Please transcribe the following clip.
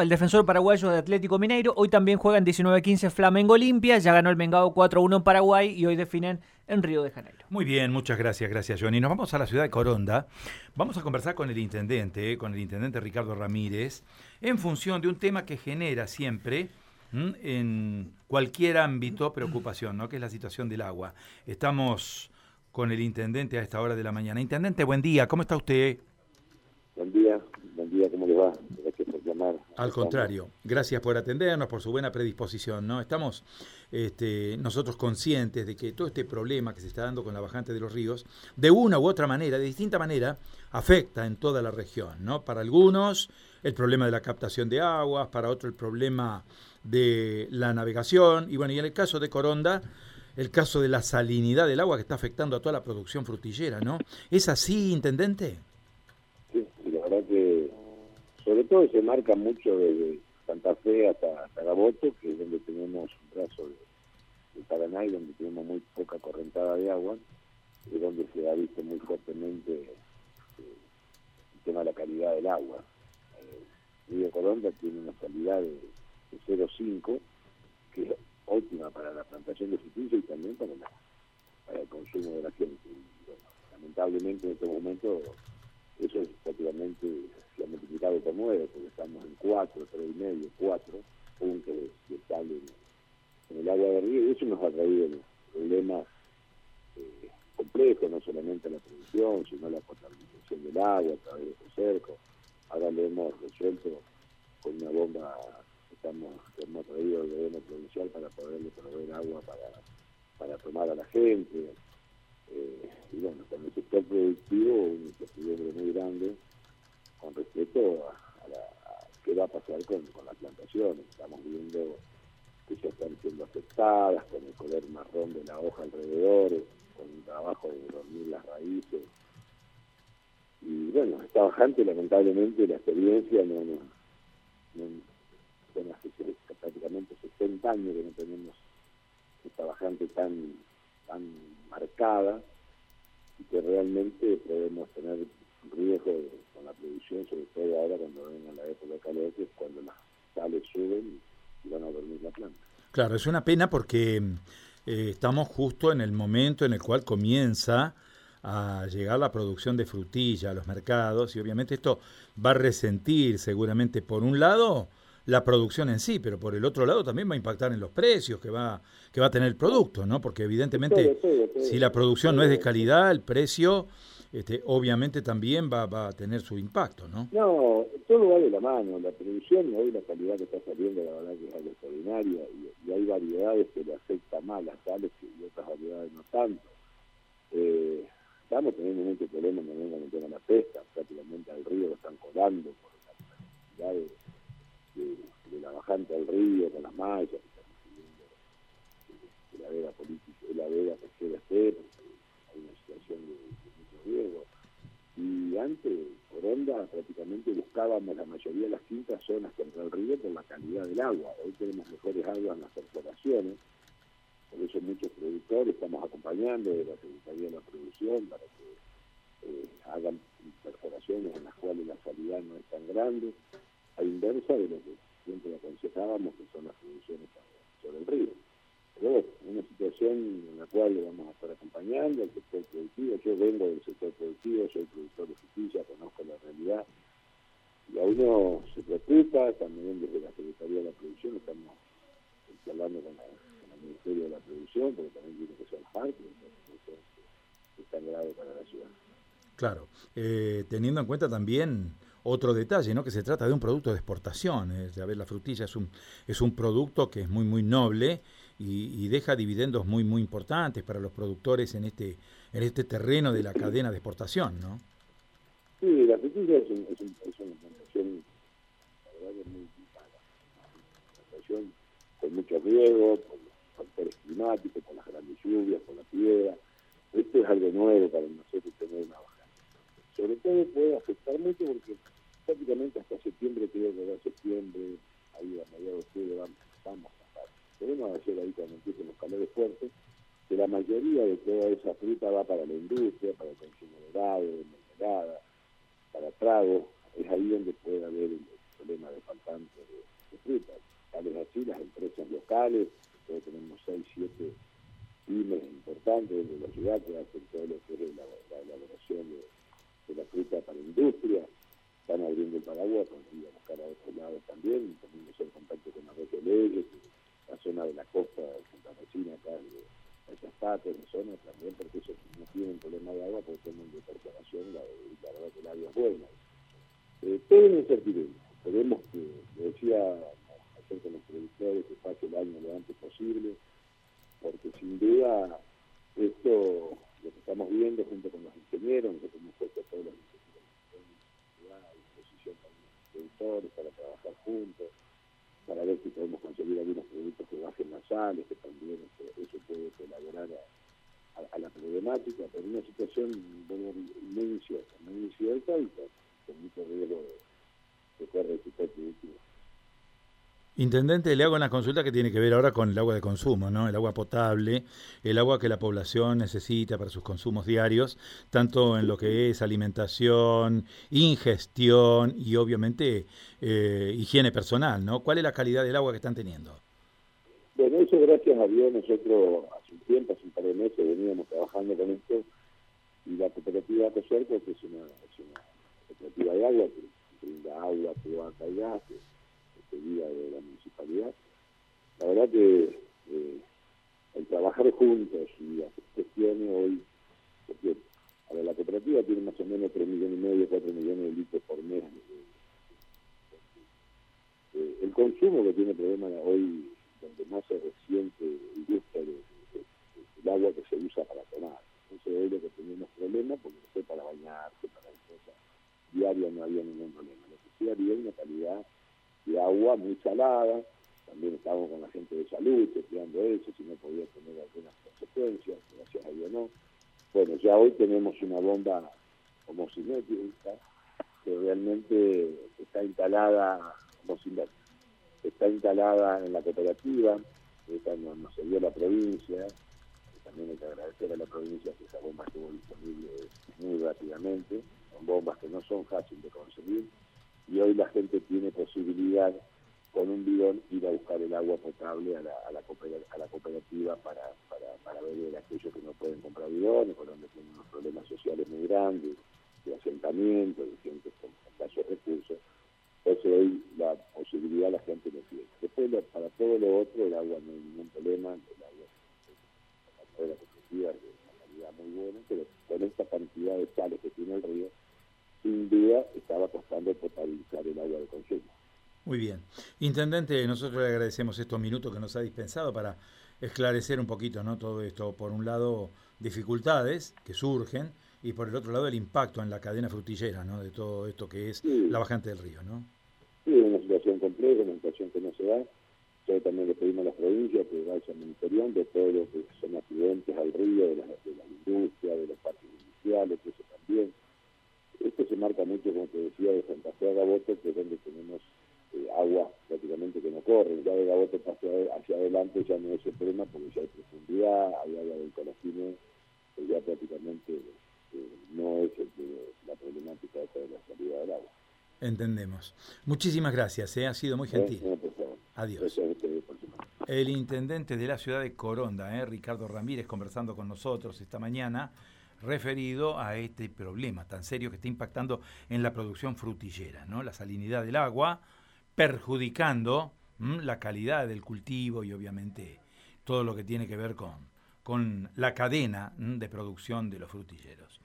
El defensor paraguayo de Atlético Mineiro. Hoy también juegan 19-15 Flamengo Olimpia. Ya ganó el Mengao 4-1 en Paraguay y hoy definen en Río de Janeiro. Muy bien, muchas gracias, gracias Johnny. Nos vamos a la ciudad de Coronda. Vamos a conversar con el intendente, con el intendente Ricardo Ramírez, en función de un tema que genera siempre en cualquier ámbito preocupación, ¿no? que es la situación del agua. Estamos con el intendente a esta hora de la mañana. Intendente, buen día, ¿cómo está usted? Buen día, buen día, ¿cómo le va? Al contrario, gracias por atendernos, por su buena predisposición, ¿no? Estamos este, nosotros conscientes de que todo este problema que se está dando con la bajante de los ríos, de una u otra manera, de distinta manera, afecta en toda la región, ¿no? Para algunos, el problema de la captación de aguas, para otros el problema de la navegación, y bueno, y en el caso de Coronda, el caso de la salinidad del agua que está afectando a toda la producción frutillera, ¿no? ¿Es así, intendente? Sobre todo se marca mucho desde Santa Fe hasta, Gaboto, que es donde tenemos un brazo de, Paraná y donde tenemos muy poca correntada de agua, y donde se ha visto muy fuertemente eh, el tema de la calidad del agua. Eh, Río Colonda tiene una calidad de, 0,5, que es óptima para la plantación de frutilla y también para, el consumo de la gente. lamentablemente en este momento eso es prácticamente se ha multiplicado por nueve, porque estamos en cuatro, tres y medio, cuatro puntos de estable en, el agua de río, y eso nos ha traído problemas eh, complejos, no solamente la producción, sino la potabilización del agua a través de los cercos. Ahora lo hemos resuelto con una bomba que, estamos, que hemos traído del gobierno provincial para poderle proveer agua para, para tomar a la gente. Eh, y bueno, con el sector productivo, un incertidumbre muy grande con respecto a, la, qué va a pasar con, las plantaciones. Estamos viendo que ya están siendo afectadas, con el color marrón de la hoja alrededor, con un trabajo de dormir las raíces. Y bueno, está bajante, lamentablemente, la experiencia no, no, bueno, hace prácticamente 60 años que no tenemos esta bajante tan, tan marcada y que realmente podemos tener riesgo con la producción, sobre todo ahora cuando venga la época de calor, que es cuando las sales suben y van a dormir la planta. Claro, es una pena porque eh, estamos justo en el momento en el cual comienza a llegar la producción de frutilla a los mercados y obviamente esto va a resentir seguramente por un lado la producción en sí, pero por el otro lado también va a impactar en los precios que va que va a tener el producto, ¿no? Porque evidentemente si la producción no es de calidad, el precio este, obviamente también va, va a tener su impacto, ¿no? No, todo va de la mano. La producción hoy la calidad que está saliendo, la verdad que es algo extraordinaria y, hay variedades que le afectan más las tales y otras variedades no tanto. Eh, estamos teniendo muchos problemas también con el tema de la pesca, prácticamente al río lo están colando por la cantidad de, la bajante al río con las mallas que están recibiendo de la vega política, de la vega pesquera esté, hay una situación de y antes, por onda, prácticamente buscábamos la mayoría de las quintas zonas contra el río por la calidad del agua. Hoy tenemos mejores aguas en las perforaciones, por eso muchos productores estamos acompañando de la Secretaría de la Producción para que eh, hagan perforaciones en las cuales la salida no es tan grande, a inversa de lo que siempre aconsejábamos, que son las producciones sobre el río. Pero bueno, una situación en la cual le vamos a estar acompañando al sector productivo. Yo vengo del sector productivo, soy productor de justicia, conozco la realidad. Y a uno se preocupa, también desde la Secretaría de la Producción estamos hablando con, el Ministerio de la Producción, porque también tiene que ser parte de es tan grave para la ciudad. Claro, eh, teniendo en cuenta también otro detalle, ¿no? que se trata de un producto de exportación. Es, a ver, la frutilla es un, es un producto que es muy, muy noble y, deja dividendos muy muy importantes para los productores en este en este terreno de la cadena de exportación, ¿no? Sí, la frutilla es, un, es, un, es una plantación, la verdad, muy una plantación con mucho riesgo, por los factores climáticos, por las grandes lluvias, por la piedra. Esto es algo nuevo para nosotros. Todo puede afectar mucho porque prácticamente hasta septiembre, creo que va septiembre, ahí a mediados de octubre vamos Podemos hacer ahí cuando empiecen los calores fuertes, que la mayoría de toda esa fruta va para la industria, para el consumo de helado, de mermelada, para trago, es ahí donde puede haber el problema de faltante locales, tenemos 6, 7 pymes importantes de la ciudad que hacen todo lo que es la, elaboración de, la fruta para industria, están abriendo el paraguas, ir a buscar a otros lados también, poniéndose en contacto con las de leyes, la zona de la costa de Santa Rosina, acá de esas partes, de zona también, porque eso no tienen problema de agua, porque tienen de perforación, la, la verdad que el agua es buena. Eh, es incertidumbre. Esperemos que, le decía ayer con los productores, que pase el año lo antes posible, porque sin duda esto, lo que estamos viendo junto con los ingenieros, nosotros hemos puesto todos los ingenieros a disposición para para trabajar juntos, para ver si podemos conseguir algunos productos que bajen las sales, que también eso, puede colaborar a, la problemática, pero una situación muy incierta, muy incierta y con, mucho riesgo de, de correr su. Intendente, le hago una consulta que tiene que ver ahora con el agua de consumo, ¿no? El agua potable, el agua que la población necesita para sus consumos diarios, tanto en lo que es alimentación, ingestión y obviamente eh, higiene personal, ¿no? ¿Cuál es la calidad del agua que están teniendo? Bueno, eso gracias a Dios nosotros hace un tiempo, hace un par de meses veníamos trabajando con esto y la cooperativa Coserco, que es una, es una cooperativa de agua que brinda agua, agua y gas, de la municipalidad. La verdad que eh, el trabajar juntos y hacer gestiones hoy, porque la cooperativa tiene más o menos 3 millones y medio, 4 millones de litros por mes. Eh, el consumo que tiene problema hoy, donde más se resiente y gusta de, el agua que se usa para tomar. Entonces hoy lo que tenemos problemas, porque no para bañarse, para cosas diarias no había ningún problema. Lo agua muy salada, también estábamos con la gente de salud chequeando eso, si no podía tener algunas consecuencias, gracias a Dios no. Bueno, ya hoy tenemos una bomba homocinética que realmente está instalada, está instalada en la cooperativa, esta nos, nos dio la provincia, también hay que agradecer a la provincia que esa bomba estuvo disponible muy rápidamente, son bombas que no son fáciles de conseguir, y hoy la gente tiene posibilidad con un bidón ir a buscar el agua potable a la, a la, cooperativa para, para, para ver aquellos que no pueden comprar bidones, por donde tienen unos problemas sociales muy grandes, de asentamiento, de gente con escasos recursos. Entonces hoy la posibilidad la gente lo tiene. Después para todo lo otro el agua no hay ningún problema, el agua de la cooperativa es de una calidad muy buena, pero con esta cantidad de sales que tiene el río, sin duda estaba costando potabilizar el agua de consumo. Muy bien. Intendente, nosotros le agradecemos estos minutos que nos ha dispensado para esclarecer un poquito ¿no? todo esto. Por un lado, dificultades que surgen y por el otro lado, el impacto en la cadena frutillera ¿no? de todo esto que es la bajante del río. ¿no? Sí, una situación compleja, una situación que no se da. Yo también le pedimos a las provincias que vayan monitoreando de todo lo que son accidentes al río, de la, de la industria, de los parques industriales, eso también esto se marca mucho, como te decía, de Santa Fe a Gaboto, que es donde tenemos eh, agua prácticamente que no corre. Ya de Gaboto hacia, hacia adelante ya no es el problema porque ya hay profundidad, hay agua del colofine, que ya prácticamente eh, no es la problemática de la salida del agua. Entendemos. Muchísimas gracias, ¿eh? ha sido muy gentil. Adiós. El intendente de la ciudad de Coronda, ¿eh? Ricardo Ramírez, conversando con nosotros esta mañana referido a este problema tan serio que está impactando en la producción frutillera, ¿no? La salinidad del agua perjudicando la calidad del cultivo y obviamente todo lo que tiene que ver con, con la cadena de producción de los frutilleros.